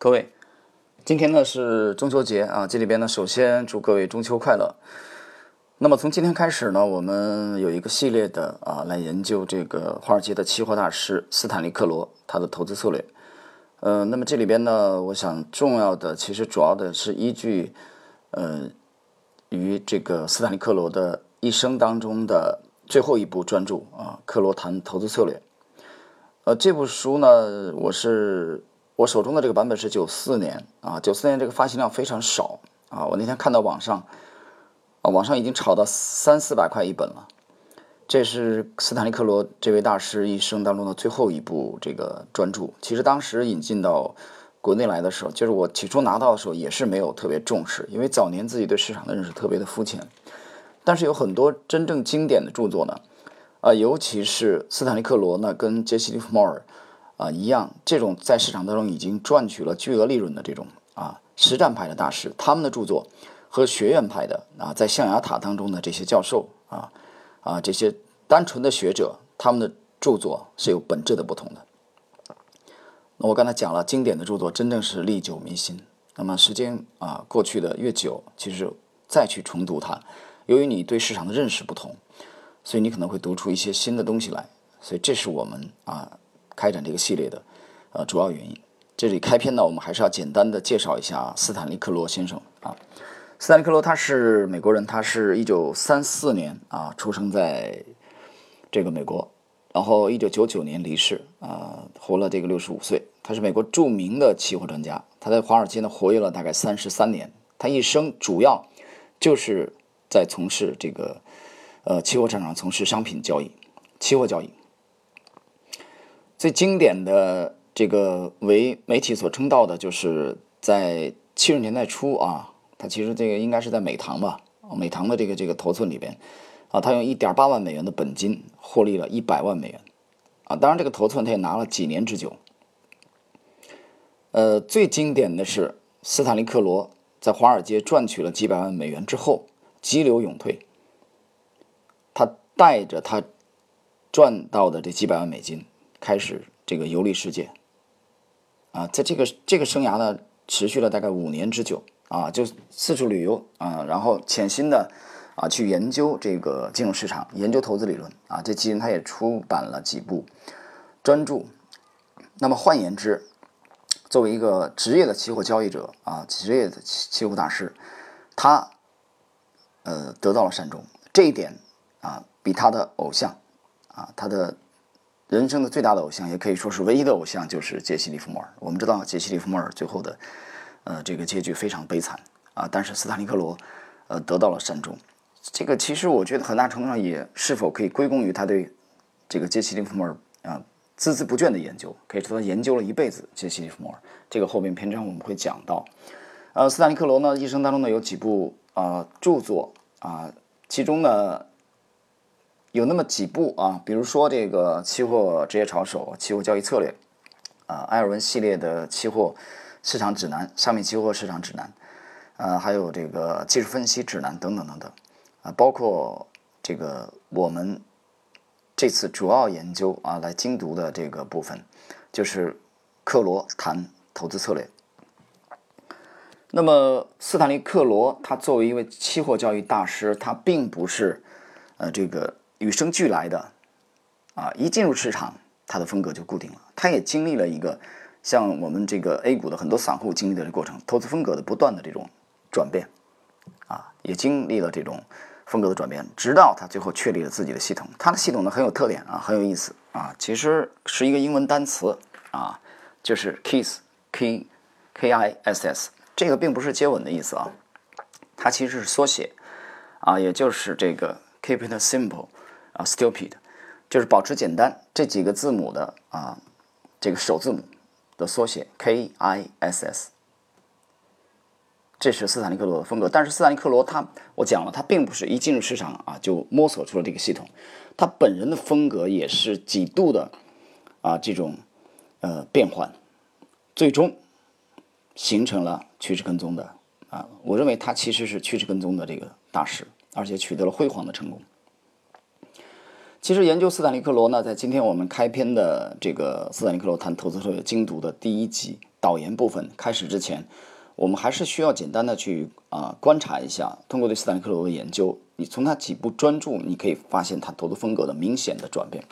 各位，今天呢是中秋节啊，这里边呢首先祝各位中秋快乐。那么从今天开始呢，我们有一个系列的啊，来研究这个华尔街的期货大师斯坦利克罗他的投资策略。呃，那么这里边呢，我想重要的其实主要的是依据呃于这个斯坦利克罗的一生当中的最后一部专著啊，《克罗谈投资策略》。呃，这部书呢，我是。我手中的这个版本是九四年啊，九四年这个发行量非常少啊。我那天看到网上啊，网上已经炒到三四百块一本了。这是斯坦利克罗这位大师一生当中的最后一部这个专著。其实当时引进到国内来的时候，就是我起初拿到的时候也是没有特别重视，因为早年自己对市场的认识特别的肤浅。但是有很多真正经典的著作呢，啊，尤其是斯坦利克罗呢，跟杰西·利弗莫尔。啊，一样，这种在市场当中已经赚取了巨额利润的这种啊实战派的大师，他们的著作和学院派的啊在象牙塔当中的这些教授啊啊这些单纯的学者，他们的著作是有本质的不同的。那我刚才讲了，经典的著作真正是历久弥新。那么时间啊过去的越久，其实再去重读它，由于你对市场的认识不同，所以你可能会读出一些新的东西来。所以这是我们啊。开展这个系列的，呃，主要原因。这里开篇呢，我们还是要简单的介绍一下斯坦利克罗先生啊。斯坦利克罗他是美国人，他是一九三四年啊出生在这个美国，然后一九九九年离世啊，活了这个六十五岁。他是美国著名的期货专家，他在华尔街呢活跃了大概三十三年。他一生主要就是在从事这个呃期货市场上，从事商品交易、期货交易。最经典的这个为媒体所称道的，就是在七十年代初啊，他其实这个应该是在美堂吧，美堂的这个这个头寸里边，啊，他用一点八万美元的本金获利了一百万美元，啊，当然这个头寸他也拿了几年之久。呃，最经典的是斯坦利克罗在华尔街赚取了几百万美元之后，急流勇退，他带着他赚到的这几百万美金。开始这个游历世界，啊，在这个这个生涯呢，持续了大概五年之久啊，就四处旅游啊，然后潜心的啊去研究这个金融市场，研究投资理论啊。这期间他也出版了几部专著。那么换言之，作为一个职业的期货交易者啊，职业的期期货大师，他呃得到了善终。这一点啊，比他的偶像啊，他的。人生的最大的偶像，也可以说是唯一的偶像，就是杰西·利弗莫尔。我们知道，杰西·利弗莫尔最后的，呃，这个结局非常悲惨啊。但是斯坦尼克罗，呃，得到了善终。这个其实我觉得很大程度上也是否可以归功于他对这个杰西·利弗莫尔啊孜孜不倦的研究，可以说他研究了一辈子杰西·利弗莫尔。这个后面篇章我们会讲到。呃，斯坦尼克罗呢，一生当中呢有几部啊著作啊，其中呢。有那么几部啊，比如说这个期货职业炒手、期货交易策略，啊，埃尔文系列的期货市场指南、商品期货市场指南，呃，还有这个技术分析指南等等等等，啊，包括这个我们这次主要研究啊来精读的这个部分，就是克罗谈投资策略。那么斯坦利克罗他作为一位期货交易大师，他并不是呃这个。与生俱来的，啊，一进入市场，他的风格就固定了。他也经历了一个像我们这个 A 股的很多散户经历的这过程，投资风格的不断的这种转变，啊，也经历了这种风格的转变，直到他最后确立了自己的系统。他的系统呢很有特点啊，很有意思啊，其实是一个英文单词啊，就是 KISS，K K I S S，这个并不是接吻的意思啊，它其实是缩写啊，也就是这个 Keep it simple。啊，stupid，就是保持简单这几个字母的啊，这个首字母的缩写 K I S S，这是斯坦利克罗的风格。但是斯坦利克罗他，我讲了，他并不是一进入市场啊就摸索出了这个系统，他本人的风格也是几度的啊这种呃变换，最终形成了趋势跟踪的啊。我认为他其实是趋势跟踪的这个大师，而且取得了辉煌的成功。其实研究斯坦利克罗呢，在今天我们开篇的这个斯坦利克罗谈投资策略精读的第一集导言部分开始之前，我们还是需要简单的去啊观察一下，通过对斯坦利克罗的研究，你从他几部专著，你可以发现他投资风格的明显的转变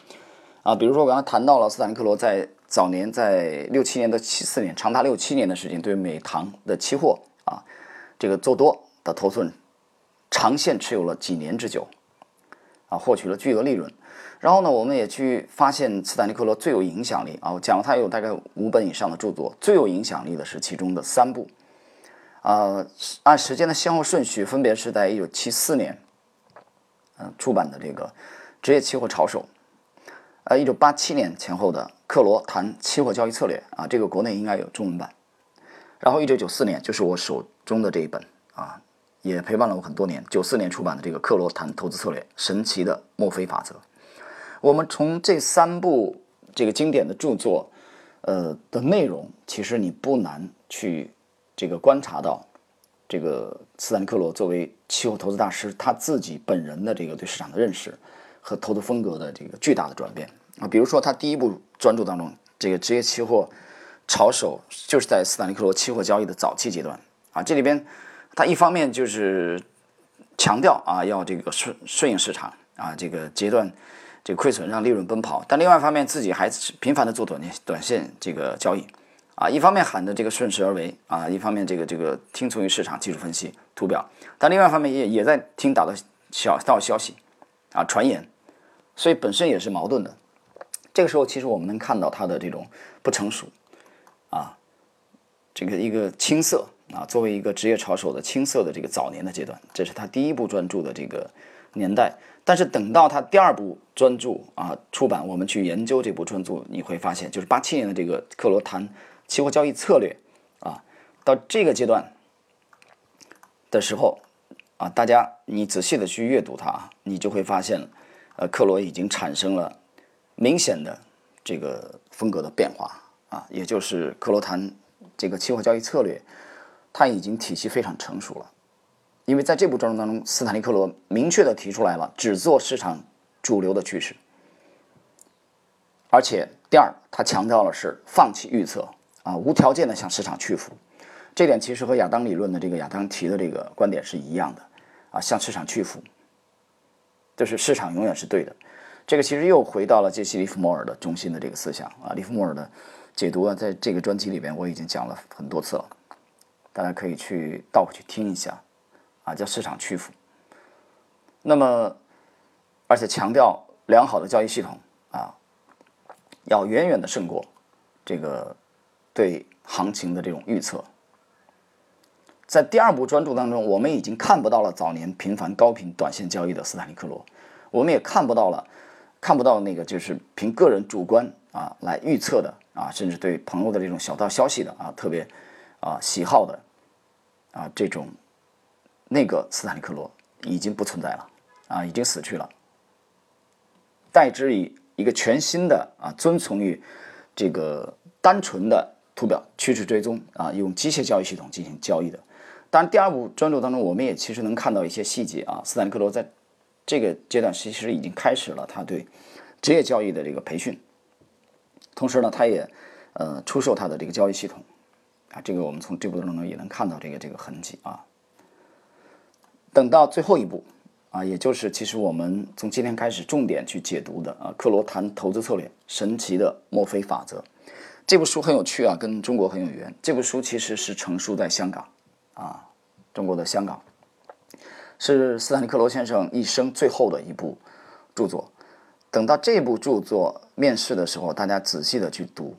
啊。比如说我刚才谈到了斯坦利克罗在早年在六七年的七四年，长达六七年的时间，对美糖的期货啊这个做多的头寸，长线持有了几年之久，啊获取了巨额利润。然后呢，我们也去发现斯坦利克罗最有影响力啊，我讲了他有大概五本以上的著作，最有影响力的是其中的三部，啊，按时间的先后顺序，分别是在一九七四年，嗯，出版的这个《职业期货炒手》，呃，一九八七年前后的《克罗谈期货交易策略》啊，这个国内应该有中文版，然后一九九四年就是我手中的这一本啊，也陪伴了我很多年，九四年出版的这个《克罗谈投资策略：神奇的墨菲法则》。我们从这三部这个经典的著作，呃的内容，其实你不难去这个观察到，这个斯坦利克罗作为期货投资大师，他自己本人的这个对市场的认识和投资风格的这个巨大的转变啊。比如说他第一部专著当中，这个职业期货炒手就是在斯坦利克罗期货交易的早期阶段啊。这里边他一方面就是强调啊要这个顺顺应市场啊这个阶段。这个亏损让利润奔跑，但另外一方面自己还频繁的做短线短线这个交易，啊，一方面喊的这个顺势而为啊，一方面这个这个听从于市场技术分析图表，但另外一方面也也在听打的小道消息啊传言，所以本身也是矛盾的。这个时候其实我们能看到他的这种不成熟啊，这个一个青涩啊，作为一个职业炒手的青涩的这个早年的阶段，这是他第一部专注的这个年代。但是等到他第二部专著啊出版，我们去研究这部专著，你会发现，就是八七年的这个《克罗谈期货交易策略》啊，到这个阶段的时候啊，大家你仔细的去阅读它，你就会发现，呃，克罗已经产生了明显的这个风格的变化啊，也就是《克罗谈这个期货交易策略》，它已经体系非常成熟了。因为在这部专著当中，斯坦利克罗明确的提出来了，只做市场主流的趋势。而且第二，他强调的是放弃预测啊，无条件的向市场屈服。这点其实和亚当理论的这个亚当提的这个观点是一样的啊，向市场屈服，就是市场永远是对的。这个其实又回到了杰西·利弗莫尔的中心的这个思想啊，利弗莫尔的解读啊，在这个专辑里边我已经讲了很多次了，大家可以去倒回去听一下。啊，叫市场屈服。那么，而且强调良好的交易系统啊，要远远的胜过这个对行情的这种预测。在第二部专注当中，我们已经看不到了早年频繁高频短线交易的斯坦利克罗，我们也看不到了，看不到那个就是凭个人主观啊来预测的啊，甚至对朋友的这种小道消息的啊特别啊喜好的啊这种。那个斯坦利克罗已经不存在了，啊，已经死去了。代之以一个全新的啊，遵从于这个单纯的图表趋势追踪啊，用机械交易系统进行交易的。当然，第二步专注当中，我们也其实能看到一些细节啊。斯坦利克罗在这个阶段其实已经开始了他对职业交易的这个培训，同时呢，他也呃出售他的这个交易系统啊。这个我们从这部当中也能看到这个这个痕迹啊。等到最后一步，啊，也就是其实我们从今天开始重点去解读的啊，克罗谈投资策略，神奇的墨菲法则，这部书很有趣啊，跟中国很有缘。这部书其实是成书在香港，啊，中国的香港，是斯坦利克罗先生一生最后的一部著作。等到这部著作面世的时候，大家仔细的去读，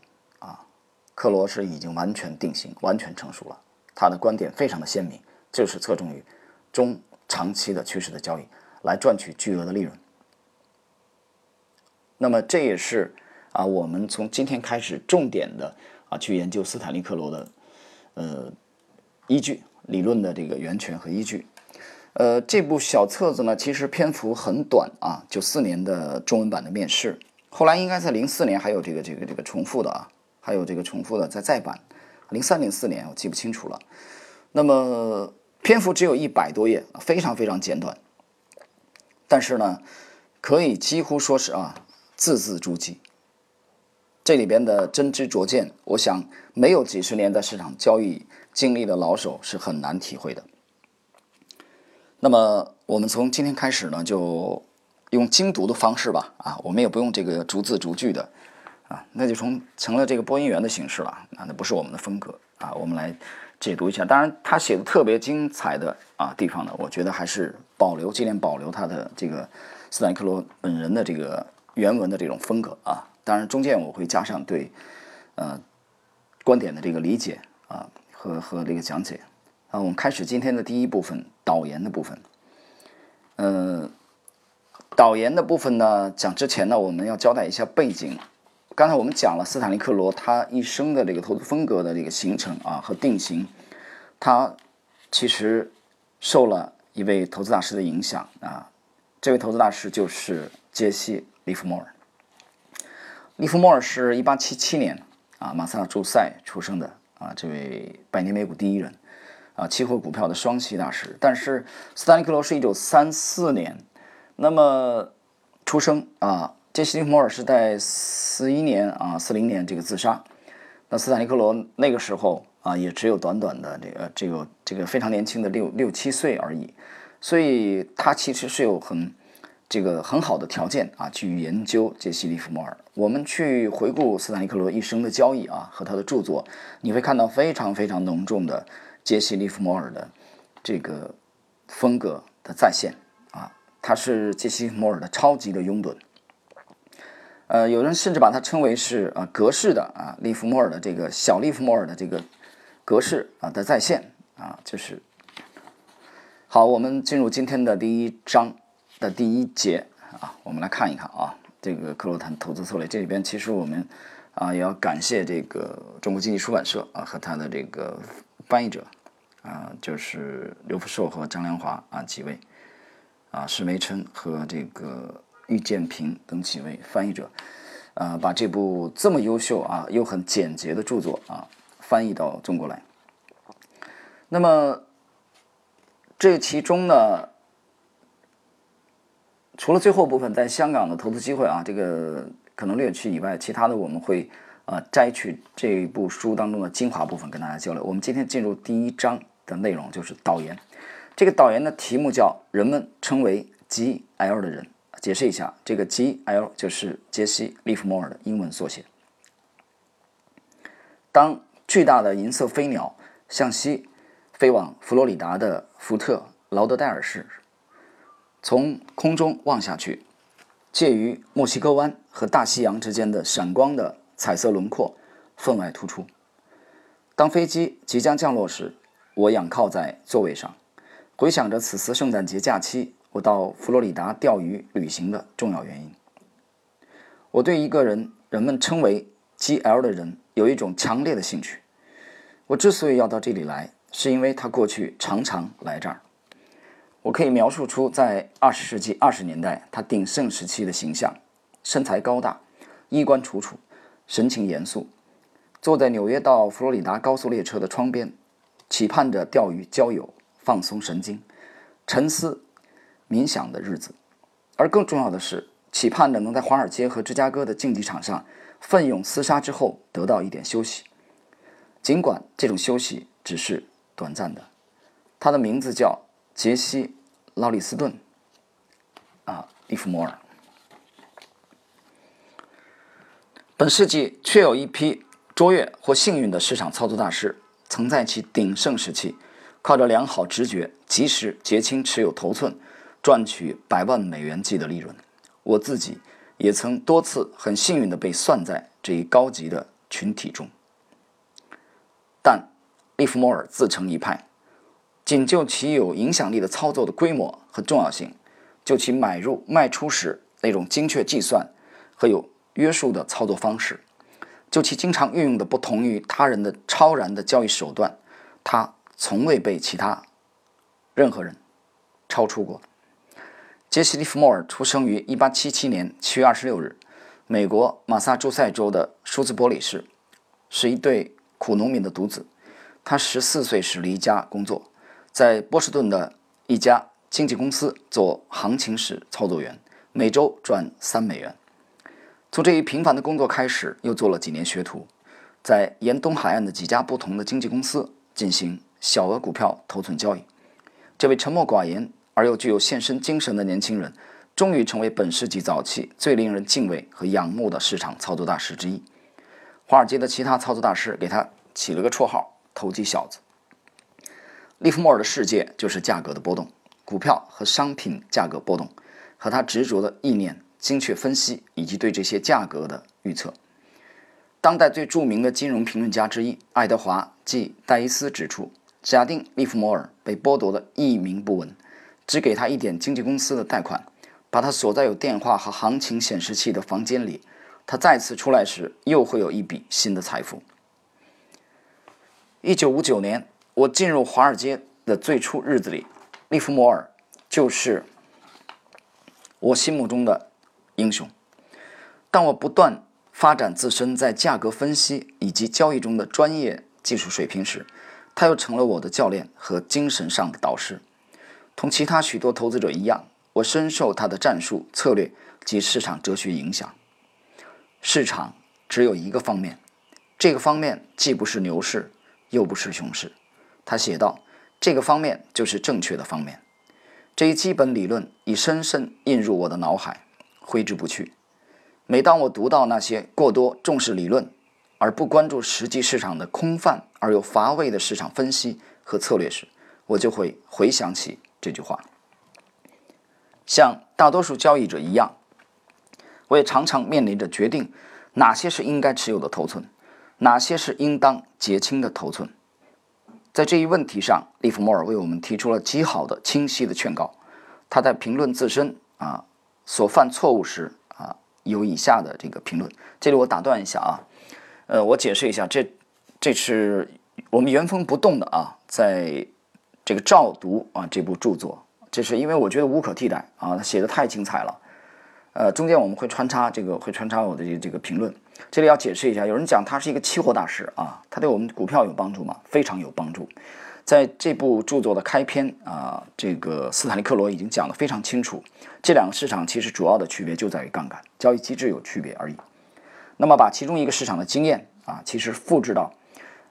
克罗是已经完全定型、完全成熟了，他的观点非常的鲜明，就是侧重于中。长期的趋势的交易来赚取巨额的利润，那么这也是啊，我们从今天开始重点的啊去研究斯坦利克罗的呃依据理论的这个源泉和依据。呃，这部小册子呢，其实篇幅很短啊，九四年的中文版的面试，后来应该在零四年还有这个这个这个重复的啊，还有这个重复的在再版，零三零四年我记不清楚了。那么。篇幅只有一百多页，非常非常简短，但是呢，可以几乎说是啊字字珠玑，这里边的真知灼见，我想没有几十年在市场交易经历的老手是很难体会的。那么我们从今天开始呢，就用精读的方式吧，啊，我们也不用这个逐字逐句的，啊，那就从成了这个播音员的形式了，啊，那不是我们的风格，啊，我们来解读一下。当然，他写的特别精彩的啊地方呢，我觉得还是保留尽量保留他的这个斯坦克罗本人的这个原文的这种风格啊。当然，中间我会加上对呃观点的这个理解啊和和这个讲解。啊，我们开始今天的第一部分导言的部分。嗯，导言的部分呢，讲之前呢，我们要交代一下背景。刚才我们讲了斯坦利克罗他一生的这个投资风格的这个形成啊和定型，他其实受了一位投资大师的影响啊，这位投资大师就是杰西·利弗莫尔。利弗莫尔是一八七七年啊马萨诸塞出生的啊，这位百年美股第一人。啊，期货股票的双栖大师，但是斯坦利克罗是一九三四年，那么出生啊，杰西·利弗莫尔是在四一年啊，四零年这个自杀，那斯坦利克罗那个时候啊，也只有短短的这个这个这个非常年轻的六六七岁而已，所以他其实是有很这个很好的条件啊，去研究杰西·利弗莫尔。我们去回顾斯坦利克罗一生的交易啊和他的著作，你会看到非常非常浓重的。杰西·利弗莫尔的这个风格的再现啊，他是杰西·利弗莫尔的超级的拥趸。呃，有人甚至把它称为是啊格式的啊利弗莫尔的这个小利弗莫尔的这个格式啊的再现啊，就是好。我们进入今天的第一章的第一节啊，我们来看一看啊，这个克罗坦投资策略这里边其实我们啊也要感谢这个中国经济出版社啊和他的这个翻译者。啊，就是刘福寿和张良华啊几位，啊史梅琛和这个郁建平等几位翻译者，啊把这部这么优秀啊又很简洁的著作啊翻译到中国来。那么这其中呢，除了最后部分在香港的投资机会啊，这个可能略去以外，其他的我们会啊摘取这部书当中的精华部分跟大家交流。我们今天进入第一章。的内容就是导言，这个导言的题目叫“人们称为 G.L. 的人”。解释一下，这个 G.L. 就是杰西·利弗莫尔的英文缩写。当巨大的银色飞鸟向西飞往佛罗里达的福特劳德代尔市，从空中望下去，介于墨西哥湾和大西洋之间的闪光的彩色轮廓分外突出。当飞机即将降落时，我仰靠在座位上，回想着此次圣诞节假期我到佛罗里达钓鱼旅行的重要原因。我对一个人，人们称为 G.L 的人，有一种强烈的兴趣。我之所以要到这里来，是因为他过去常常来这儿。我可以描述出在二十世纪二十年代他鼎盛时期的形象：身材高大，衣冠楚楚，神情严肃，坐在纽约到佛罗里达高速列车的窗边。期盼着钓鱼、交友、放松神经、沉思、冥想的日子，而更重要的是，期盼着能在华尔街和芝加哥的竞技场上奋勇厮杀之后得到一点休息，尽管这种休息只是短暂的。他的名字叫杰西·劳里斯顿，啊，利弗摩尔。本世纪确有一批卓越或幸运的市场操作大师。曾在其鼎盛时期，靠着良好直觉，及时结清持有头寸，赚取百万美元计的利润。我自己也曾多次很幸运地被算在这一高级的群体中。但利弗莫尔自成一派，仅就其有影响力的操作的规模和重要性，就其买入卖出时那种精确计算和有约束的操作方式。就其经常运用的不同于他人的超然的交易手段，他从未被其他任何人超出过。杰西·利弗莫尔出生于1877年7月26日，美国马萨诸塞州的舒兹伯里市，是一对苦农民的独子。他14岁时离家工作，在波士顿的一家经纪公司做行情室操作员，每周赚三美元。从这一平凡的工作开始，又做了几年学徒，在沿东海岸的几家不同的经纪公司进行小额股票头寸交易。这位沉默寡言而又具有献身精神的年轻人，终于成为本世纪早期最令人敬畏和仰慕的市场操作大师之一。华尔街的其他操作大师给他起了个绰号“投机小子”。利弗莫尔的世界就是价格的波动，股票和商品价格波动，和他执着的意念、精确分析以及对这些价格的预测。当代最著名的金融评论家之一爱德华 ·G· 戴伊斯指出。假定利弗莫尔被剥夺的一名不闻，只给他一点经纪公司的贷款，把他锁在有电话和行情显示器的房间里，他再次出来时又会有一笔新的财富。一九五九年，我进入华尔街的最初日子里，利弗莫尔就是我心目中的英雄。当我不断发展自身在价格分析以及交易中的专业技术水平时，他又成了我的教练和精神上的导师，同其他许多投资者一样，我深受他的战术、策略及市场哲学影响。市场只有一个方面，这个方面既不是牛市，又不是熊市。他写道：“这个方面就是正确的方面。”这一基本理论已深深印入我的脑海，挥之不去。每当我读到那些过多重视理论，而不关注实际市场的空泛而又乏味的市场分析和策略时，我就会回想起这句话。像大多数交易者一样，我也常常面临着决定哪些是应该持有的头寸，哪些是应当结清的头寸。在这一问题上，利弗莫尔为我们提出了极好的、清晰的劝告。他在评论自身啊所犯错误时啊，有以下的这个评论。这里我打断一下啊。呃，我解释一下，这这是我们原封不动的啊，在这个照读啊这部著作，这是因为我觉得无可替代啊，他写的太精彩了。呃，中间我们会穿插这个，会穿插我的这个评论。这里要解释一下，有人讲他是一个期货大师啊，他对我们股票有帮助吗？非常有帮助。在这部著作的开篇啊，这个斯坦利克罗已经讲得非常清楚，这两个市场其实主要的区别就在于杠杆交易机制有区别而已。那么把其中一个市场的经验啊，其实复制到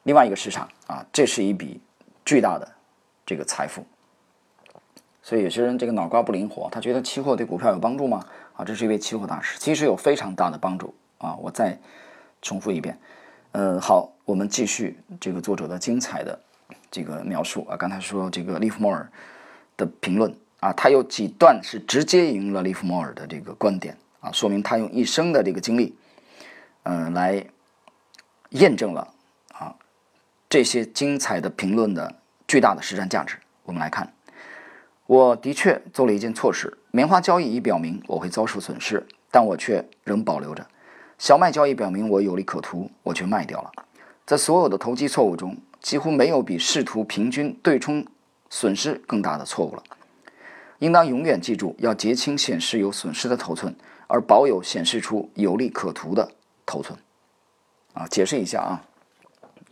另外一个市场啊，这是一笔巨大的这个财富。所以有些人这个脑瓜不灵活，他觉得期货对股票有帮助吗？啊，这是一位期货大师，其实有非常大的帮助啊。我再重复一遍，呃，好，我们继续这个作者的精彩的这个描述啊。刚才说这个利弗莫尔的评论啊，他有几段是直接引用了利弗莫尔的这个观点啊，说明他用一生的这个经历。嗯，来验证了啊这些精彩的评论的巨大的实战价值。我们来看，我的确做了一件错事。棉花交易已表明我会遭受损失，但我却仍保留着。小麦交易表明我有利可图，我却卖掉了。在所有的投机错误中，几乎没有比试图平均对冲损失更大的错误了。应当永远记住，要结清显示有损失的头寸，而保有显示出有利可图的。头寸，啊，解释一下啊，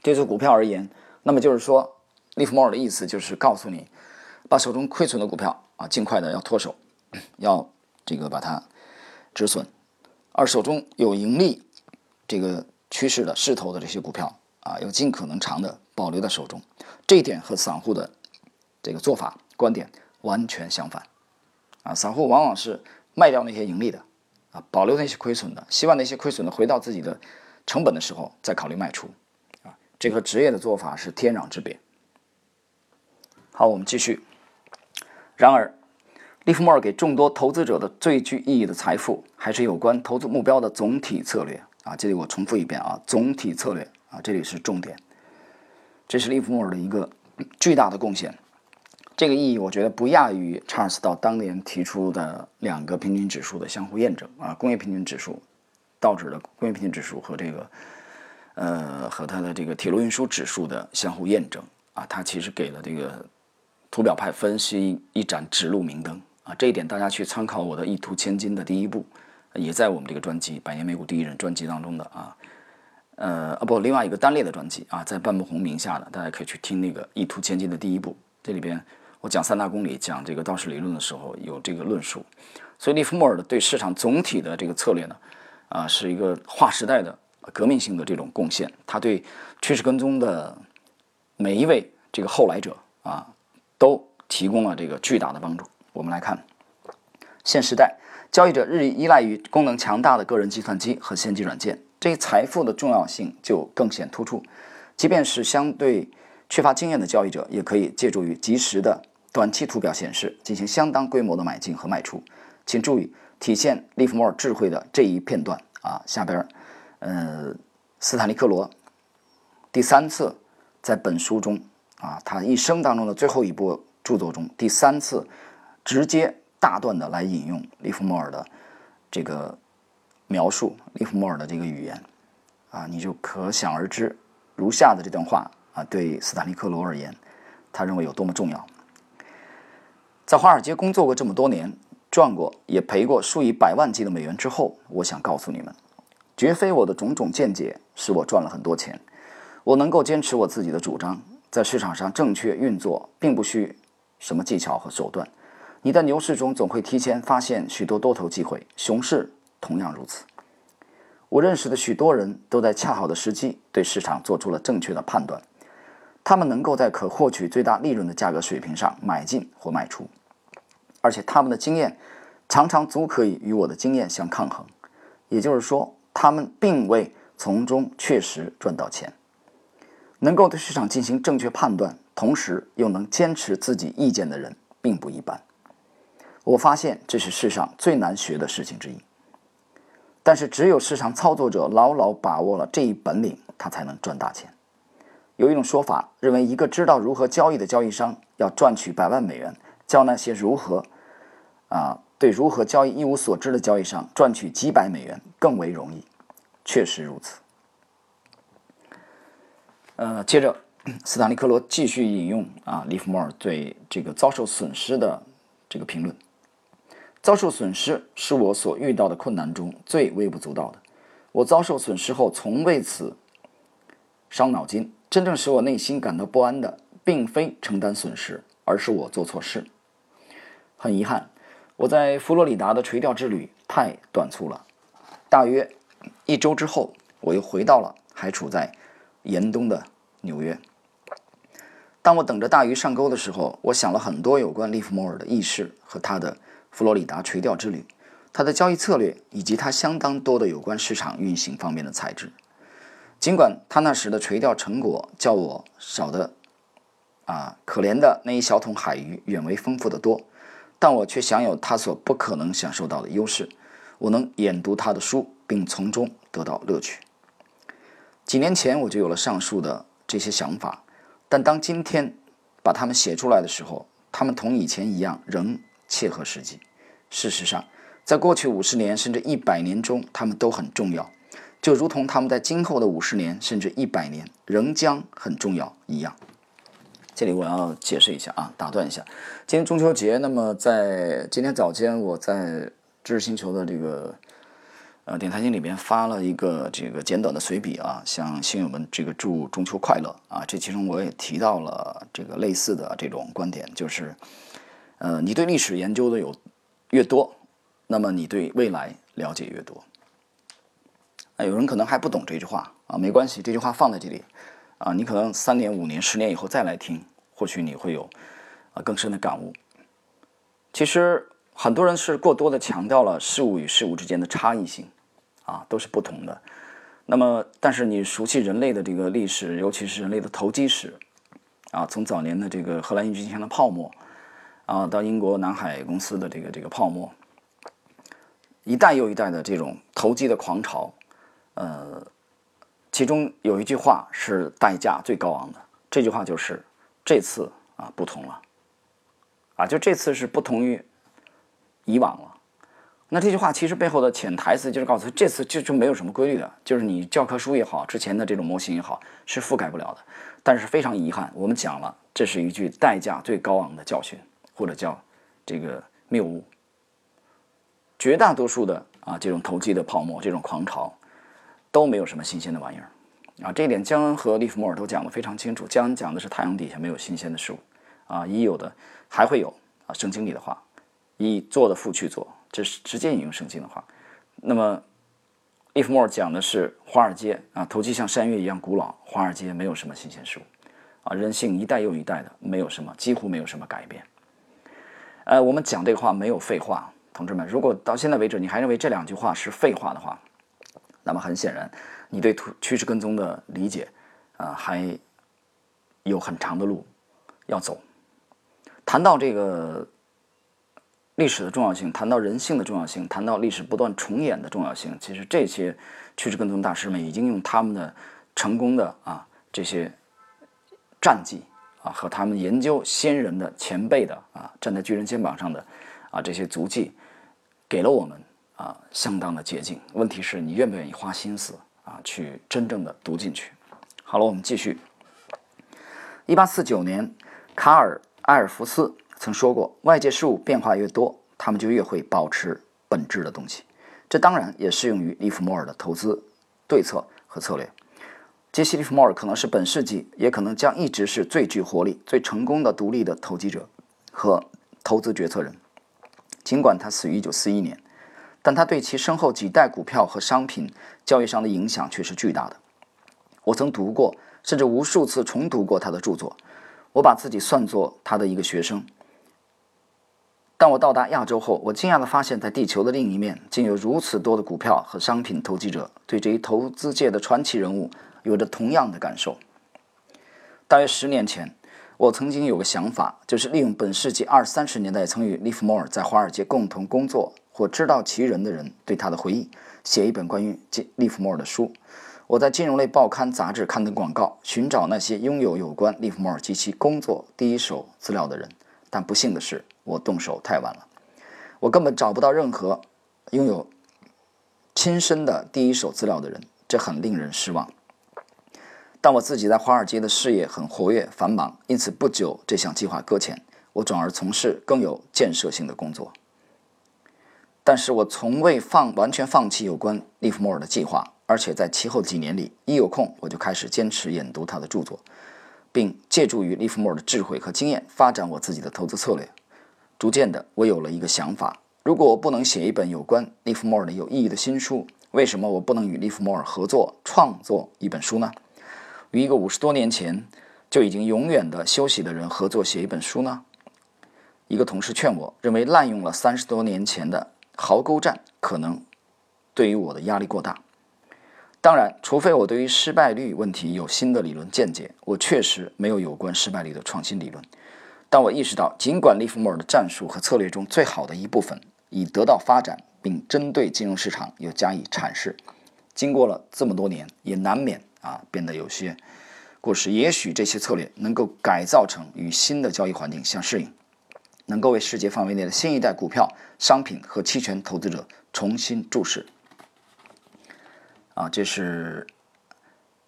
对这股票而言，那么就是说，利弗莫尔的意思就是告诉你，把手中亏损的股票啊，尽快的要脱手，要这个把它止损，而手中有盈利这个趋势的势头的这些股票啊，要尽可能长的保留在手中。这一点和散户的这个做法观点完全相反，啊，散户往往是卖掉那些盈利的。啊，保留那些亏损的，希望那些亏损的回到自己的成本的时候再考虑卖出，啊，这和职业的做法是天壤之别。好，我们继续。然而，利弗莫尔给众多投资者的最具意义的财富，还是有关投资目标的总体策略。啊，这里我重复一遍啊，总体策略啊，这里是重点。这是利弗莫尔的一个巨大的贡献。这个意义，我觉得不亚于查尔斯到当年提出的两个平均指数的相互验证啊，工业平均指数，道指的工业平均指数和这个，呃，和它的这个铁路运输指数的相互验证啊，它其实给了这个图表派分析一盏指路明灯啊，这一点大家去参考我的《一图千金》的第一部，也在我们这个专辑《百年美股第一人》专辑当中的啊，呃，啊不，另外一个单列的专辑啊，在半木红名下的，大家可以去听那个《一图千金》的第一部，这里边。我讲三大公理，讲这个道氏理论的时候有这个论述，所以利弗莫尔的对市场总体的这个策略呢，啊，是一个划时代的革命性的这种贡献。他对趋势跟踪的每一位这个后来者啊，都提供了这个巨大的帮助。我们来看，现时代交易者日益依赖于功能强大的个人计算机和先进软件，这一财富的重要性就更显突出。即便是相对缺乏经验的交易者，也可以借助于及时的短期图表显示，进行相当规模的买进和卖出。请注意。体现利弗莫尔智慧的这一片段啊，下边，呃，斯坦利克罗第三次在本书中啊，他一生当中的最后一部著作中，第三次直接大段的来引用利弗莫尔的这个描述，利弗莫尔的这个语言啊，你就可想而知，如下的这段话啊，对斯坦利克罗而言，他认为有多么重要。在华尔街工作过这么多年。赚过也赔过数以百万计的美元之后，我想告诉你们，绝非我的种种见解使我赚了很多钱。我能够坚持我自己的主张，在市场上正确运作，并不需什么技巧和手段。你在牛市中总会提前发现许多多头机会，熊市同样如此。我认识的许多人都在恰好的时机对市场做出了正确的判断，他们能够在可获取最大利润的价格水平上买进或卖出。而且他们的经验常常足可以与我的经验相抗衡，也就是说，他们并未从中确实赚到钱。能够对市场进行正确判断，同时又能坚持自己意见的人并不一般。我发现这是世上最难学的事情之一。但是，只有市场操作者牢牢把握了这一本领，他才能赚大钱。有一种说法认为，一个知道如何交易的交易商要赚取百万美元，教那些如何。啊，对如何交易一无所知的交易商赚取几百美元更为容易，确实如此。呃，接着，斯坦利克罗继续引用啊，利弗莫尔对这个遭受损失的这个评论：遭受损失是我所遇到的困难中最微不足道的。我遭受损失后从为此伤脑筋，真正使我内心感到不安的，并非承担损失，而是我做错事。很遗憾。我在佛罗里达的垂钓之旅太短促了，大约一周之后，我又回到了还处在严冬的纽约。当我等着大鱼上钩的时候，我想了很多有关利弗莫尔的轶事和他的佛罗里达垂钓之旅，他的交易策略以及他相当多的有关市场运行方面的才智。尽管他那时的垂钓成果较我少的啊可怜的那一小桶海鱼远为丰富的多。但我却享有他所不可能享受到的优势，我能研读他的书，并从中得到乐趣。几年前我就有了上述的这些想法，但当今天把它们写出来的时候，它们同以前一样仍切合实际。事实上，在过去五十年甚至一百年中，它们都很重要，就如同他们在今后的五十年甚至一百年仍将很重要一样。这里我要解释一下啊，打断一下。今天中秋节，那么在今天早间，我在知识星球的这个呃点财经里面发了一个这个简短的随笔啊，向新友们这个祝中秋快乐啊。这其中我也提到了这个类似的这种观点，就是呃，你对历史研究的有越多，那么你对未来了解越多。啊，有人可能还不懂这句话啊，没关系，这句话放在这里。啊，你可能三年、五年、十年以后再来听，或许你会有啊更深的感悟。其实很多人是过多的强调了事物与事物之间的差异性，啊，都是不同的。那么，但是你熟悉人类的这个历史，尤其是人类的投机史，啊，从早年的这个荷兰郁金香的泡沫，啊，到英国南海公司的这个这个泡沫，一代又一代的这种投机的狂潮，呃。其中有一句话是代价最高昂的，这句话就是这次啊不同了，啊就这次是不同于以往了。那这句话其实背后的潜台词就是告诉他，这次就就没有什么规律的，就是你教科书也好，之前的这种模型也好，是覆盖不了的。但是非常遗憾，我们讲了，这是一句代价最高昂的教训，或者叫这个谬误。绝大多数的啊这种投机的泡沫，这种狂潮。都没有什么新鲜的玩意儿，啊，这一点江恩和利弗莫尔都讲得非常清楚。江恩讲的是太阳底下没有新鲜的事物，啊，已有的还会有啊。圣经里的话，以做的父去做，这是直接引用圣经的话。那么，Ifmore 讲的是华尔街啊，投机像山岳一样古老，华尔街没有什么新鲜事物啊，人性一代又一代的没有什么，几乎没有什么改变。呃，我们讲这个话没有废话，同志们，如果到现在为止你还认为这两句话是废话的话，那么很显然你对趋势跟踪的理解啊还有很长的路要走。谈到这个。历史的重要性，谈到人性的重要性，谈到历史不断重演的重要性，其实这些趋势跟踪大师们已经用他们的成功的啊这些战绩啊和他们研究先人的前辈的啊站在巨人肩膀上的啊这些足迹，给了我们啊相当的捷径。问题是你愿不愿意花心思啊去真正的读进去？好了，我们继续。一八四九年，卡尔埃尔福斯。曾说过，外界事物变化越多，他们就越会保持本质的东西。这当然也适用于利弗莫尔的投资对策和策略。杰西·利弗莫尔可能是本世纪，也可能将一直是最具活力、最成功的独立的投机者和投资决策人。尽管他死于1941年，但他对其身后几代股票和商品交易商的影响却是巨大的。我曾读过，甚至无数次重读过他的著作。我把自己算作他的一个学生。当我到达亚洲后，我惊讶地发现，在地球的另一面，竟有如此多的股票和商品投机者对这一投资界的传奇人物有着同样的感受。大约十年前，我曾经有个想法，就是利用本世纪二三十年代曾与利弗莫尔在华尔街共同工作或知道其人的人对他的回忆，写一本关于利弗莫尔的书。我在金融类报刊杂志刊登广告，寻找那些拥有有关利弗莫尔及其工作第一手资料的人，但不幸的是。我动手太晚了，我根本找不到任何拥有亲身的第一手资料的人，这很令人失望。但我自己在华尔街的事业很活跃繁忙，因此不久这项计划搁浅，我转而从事更有建设性的工作。但是我从未放完全放弃有关利弗莫尔的计划，而且在其后几年里，一有空我就开始坚持研读他的著作，并借助于利弗莫尔的智慧和经验，发展我自己的投资策略。逐渐的，我有了一个想法：如果我不能写一本有关利弗莫尔的有意义的新书，为什么我不能与利弗莫尔合作创作一本书呢？与一个五十多年前就已经永远的休息的人合作写一本书呢？一个同事劝我，认为滥用了三十多年前的壕沟战可能对于我的压力过大。当然，除非我对于失败率问题有新的理论见解，我确实没有有关失败率的创新理论。但我意识到，尽管利弗莫尔的战术和策略中最好的一部分已得到发展，并针对金融市场又加以阐释，经过了这么多年，也难免啊变得有些过时。也许这些策略能够改造成与新的交易环境相适应，能够为世界范围内的新一代股票、商品和期权投资者重新注释。啊，这是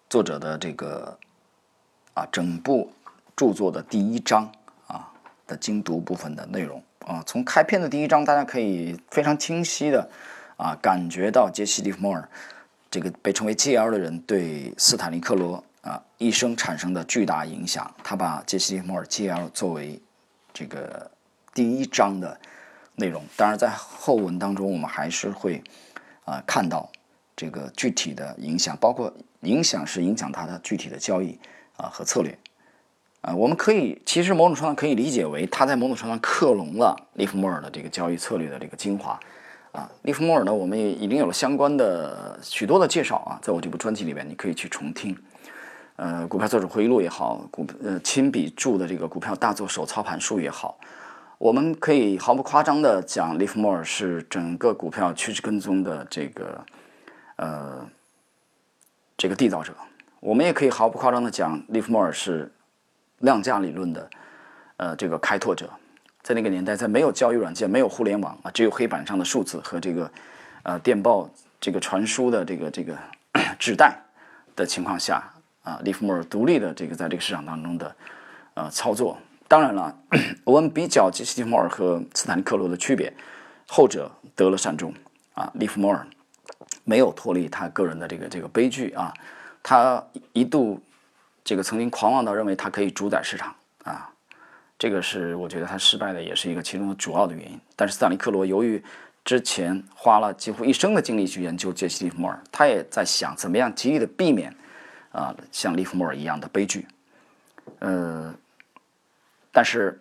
作者的这个啊整部著作的第一章。的精读部分的内容啊，从开篇的第一章，大家可以非常清晰的啊感觉到杰西·利弗莫尔这个被称为 G.L 的人对斯坦利·克罗啊一生产生的巨大影响。他把杰西·利弗莫尔 G.L 作为这个第一章的内容。当然，在后文当中，我们还是会啊看到这个具体的影响，包括影响是影响他的具体的交易啊和策略。啊，我们可以其实某种程度上可以理解为他在某种程度上克隆了利弗莫尔的这个交易策略的这个精华。啊，利弗莫尔呢，我们也已经有了相关的许多的介绍啊，在我这部专辑里面你可以去重听。呃，股票作者回忆录也好，股呃亲笔著的这个股票大作手操盘术也好，我们可以毫不夸张的讲，利弗莫尔是整个股票趋势跟踪的这个呃这个缔造者。我们也可以毫不夸张的讲，利弗莫尔是。量价理论的，呃，这个开拓者，在那个年代，在没有交易软件、没有互联网啊，只有黑板上的数字和这个，呃，电报这个传输的这个这个纸带的情况下啊，利弗莫尔独立的这个在这个市场当中的呃操作。当然了，我们比较杰西·利弗莫尔和斯坦利·克罗的区别，后者得了善终啊，利弗莫尔没有脱离他个人的这个这个悲剧啊，他一度。这个曾经狂妄到认为他可以主宰市场啊，这个是我觉得他失败的也是一个其中的主要的原因。但是斯坦利克罗由于之前花了几乎一生的精力去研究杰西·利弗莫尔，他也在想怎么样极力的避免啊像利弗莫尔一样的悲剧。呃，但是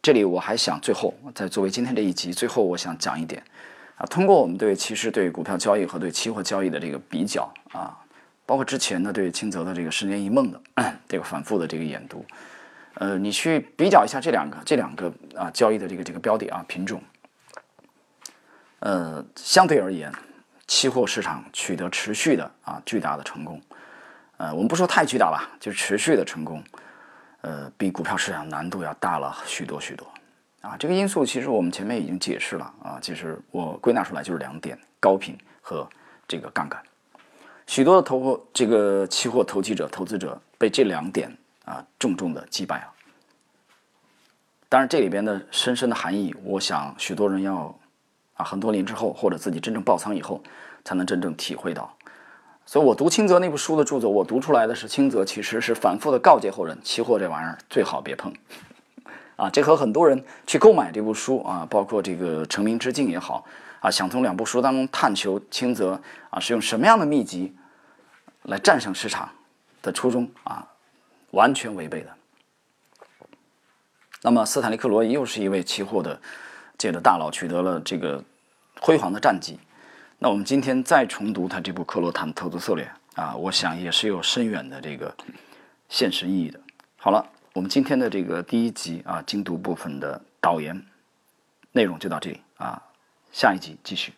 这里我还想最后在作为今天这一集最后，我想讲一点啊，通过我们对其实对股票交易和对期货交易的这个比较啊，包括之前的对清泽的这个十年一梦的这个反复的这个研读，呃，你去比较一下这两个这两个啊交易的这个这个标的啊品种。呃，相对而言，期货市场取得持续的啊巨大的成功，呃，我们不说太巨大吧，就持续的成功，呃，比股票市场难度要大了许多许多，啊，这个因素其实我们前面已经解释了啊，其实我归纳出来就是两点：高频和这个杠杆。许多的投这个期货投机者、投资者被这两点啊重重的击败了。当然，这里边的深深的含义，我想许多人要。啊，很多年之后，或者自己真正爆仓以后，才能真正体会到。所以我读清泽那部书的著作，我读出来的是清泽其实是反复的告诫后人，期货这玩意儿最好别碰。啊，这和很多人去购买这部书啊，包括这个成名之境也好啊，想从两部书当中探求清泽啊是用什么样的秘籍来战胜市场的初衷啊，完全违背的。那么斯坦利克罗又是一位期货的。界的大佬取得了这个辉煌的战绩，那我们今天再重读他这部《克罗坦投资策略》啊，我想也是有深远的这个现实意义的。好了，我们今天的这个第一集啊精读部分的导言内容就到这里啊，下一集继续。